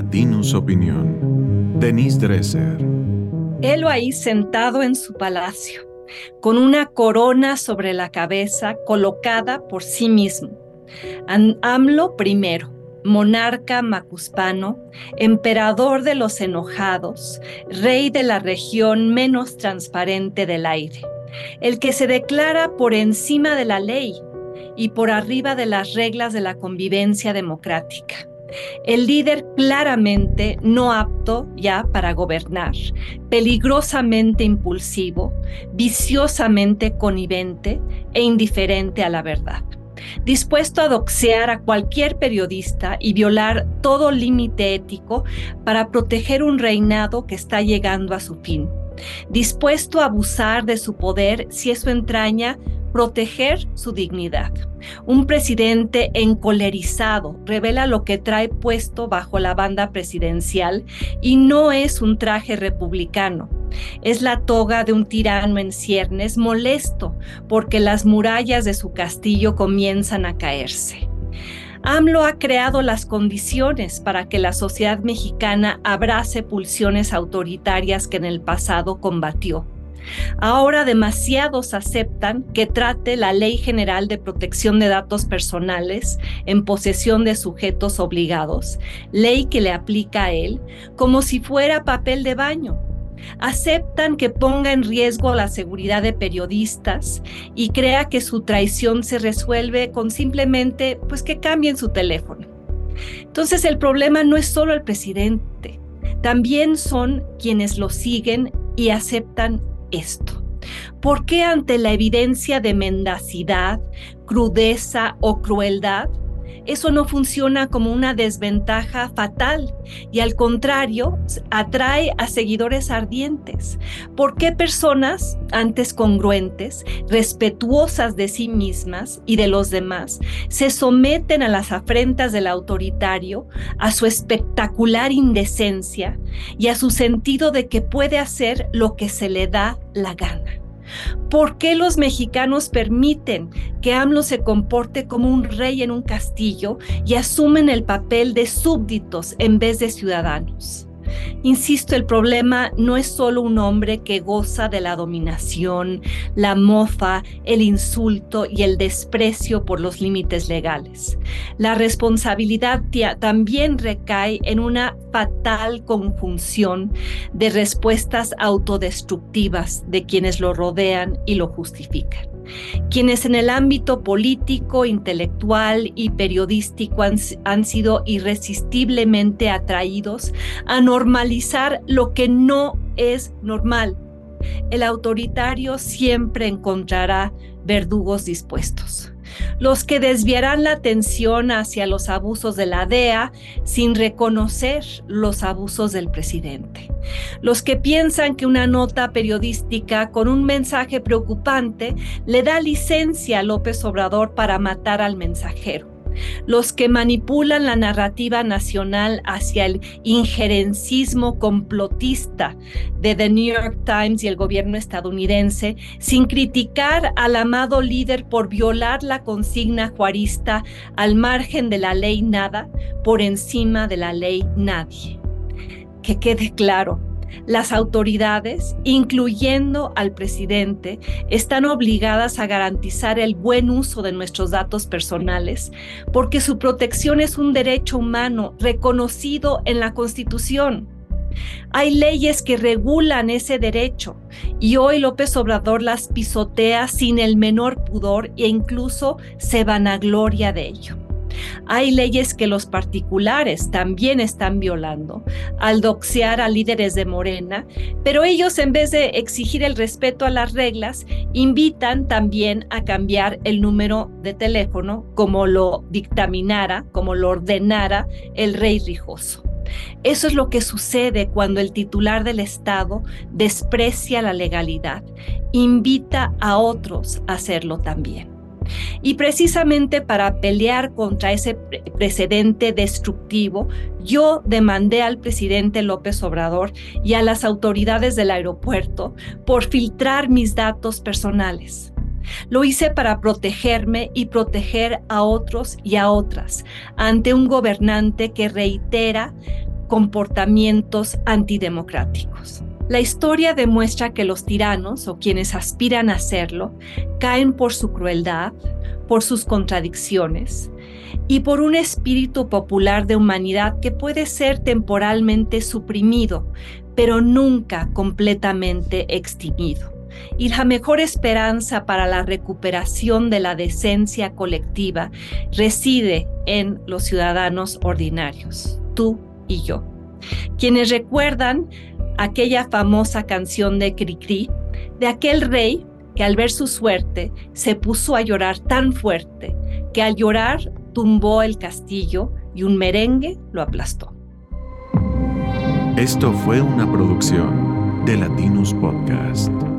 Latinus Opinión. Denise Dresser. Helo ahí sentado en su palacio, con una corona sobre la cabeza colocada por sí mismo. AMLO primero, monarca macuspano, emperador de los enojados, rey de la región menos transparente del aire, el que se declara por encima de la ley y por arriba de las reglas de la convivencia democrática. El líder claramente no apto ya para gobernar, peligrosamente impulsivo, viciosamente connivente e indiferente a la verdad. Dispuesto a doxear a cualquier periodista y violar todo límite ético para proteger un reinado que está llegando a su fin, dispuesto a abusar de su poder si eso entraña proteger su dignidad. Un presidente encolerizado revela lo que trae puesto bajo la banda presidencial y no es un traje republicano. Es la toga de un tirano en ciernes molesto porque las murallas de su castillo comienzan a caerse. AMLO ha creado las condiciones para que la sociedad mexicana abrace pulsiones autoritarias que en el pasado combatió Ahora demasiados aceptan que trate la Ley General de Protección de Datos Personales en posesión de sujetos obligados, ley que le aplica a él, como si fuera papel de baño. Aceptan que ponga en riesgo la seguridad de periodistas y crea que su traición se resuelve con simplemente pues que cambien su teléfono. Entonces el problema no es solo el presidente, también son quienes lo siguen y aceptan esto? ¿Por qué ante la evidencia de mendacidad, crudeza o crueldad, eso no funciona como una desventaja fatal y al contrario atrae a seguidores ardientes. ¿Por qué personas antes congruentes, respetuosas de sí mismas y de los demás, se someten a las afrentas del autoritario, a su espectacular indecencia y a su sentido de que puede hacer lo que se le da la gana? ¿Por qué los mexicanos permiten que AMLO se comporte como un rey en un castillo y asumen el papel de súbditos en vez de ciudadanos? Insisto, el problema no es solo un hombre que goza de la dominación, la mofa, el insulto y el desprecio por los límites legales. La responsabilidad también recae en una fatal conjunción de respuestas autodestructivas de quienes lo rodean y lo justifican quienes en el ámbito político, intelectual y periodístico han, sido irresistiblemente atraídos a normalizar lo que no es normal. El autoritario siempre encontrará verdugos dispuestos. Los que desviarán la atención hacia los abusos de la DEA sin reconocer los abusos del presidente, los que piensan que una nota periodística con un mensaje preocupante le da licencia a López Obrador para matar al mensajero los que manipulan la narrativa nacional hacia el injerencismo complotista de The New York Times y el gobierno estadounidense, sin criticar al amado líder por violar la consigna juarista al margen de la ley nada, por encima de la ley nadie. Que quede claro, las autoridades, incluyendo al presidente, están obligadas a garantizar el buen uso de nuestros datos personales porque su protección es un derecho humano reconocido en la Constitución. Hay leyes que regulan ese derecho y hoy López Obrador las pisotea sin el menor pudor e incluso se vanagloria de ello. Hay leyes que los particulares también están violando al doxear a líderes de Morena, pero ellos en vez de exigir el respeto a las reglas, invitan también a cambiar el número de teléfono como lo dictaminara, como lo ordenara el rey Rijoso. Eso es lo que sucede cuando el titular del Estado desprecia la legalidad, invita a otros a hacerlo también. Y precisamente para pelear contra ese precedente destructivo, yo demandé al presidente López Obrador y a las autoridades del aeropuerto por filtrar mis datos personales. Lo hice para protegerme y proteger a otros y a otras ante un gobernante que reitera comportamientos antidemocráticos. La historia demuestra que los tiranos o quienes aspiran a serlo caen por su crueldad, por sus contradicciones y por un espíritu popular de humanidad que puede ser temporalmente suprimido, pero nunca completamente extinguido. Y la mejor esperanza para la recuperación de la decencia colectiva reside en los ciudadanos ordinarios, tú y yo, quienes recuerdan aquella famosa canción de Cricri, de aquel rey que al ver su suerte se puso a llorar tan fuerte que al llorar tumbó el castillo y un merengue lo aplastó. Esto fue una producción de Latinus Podcast.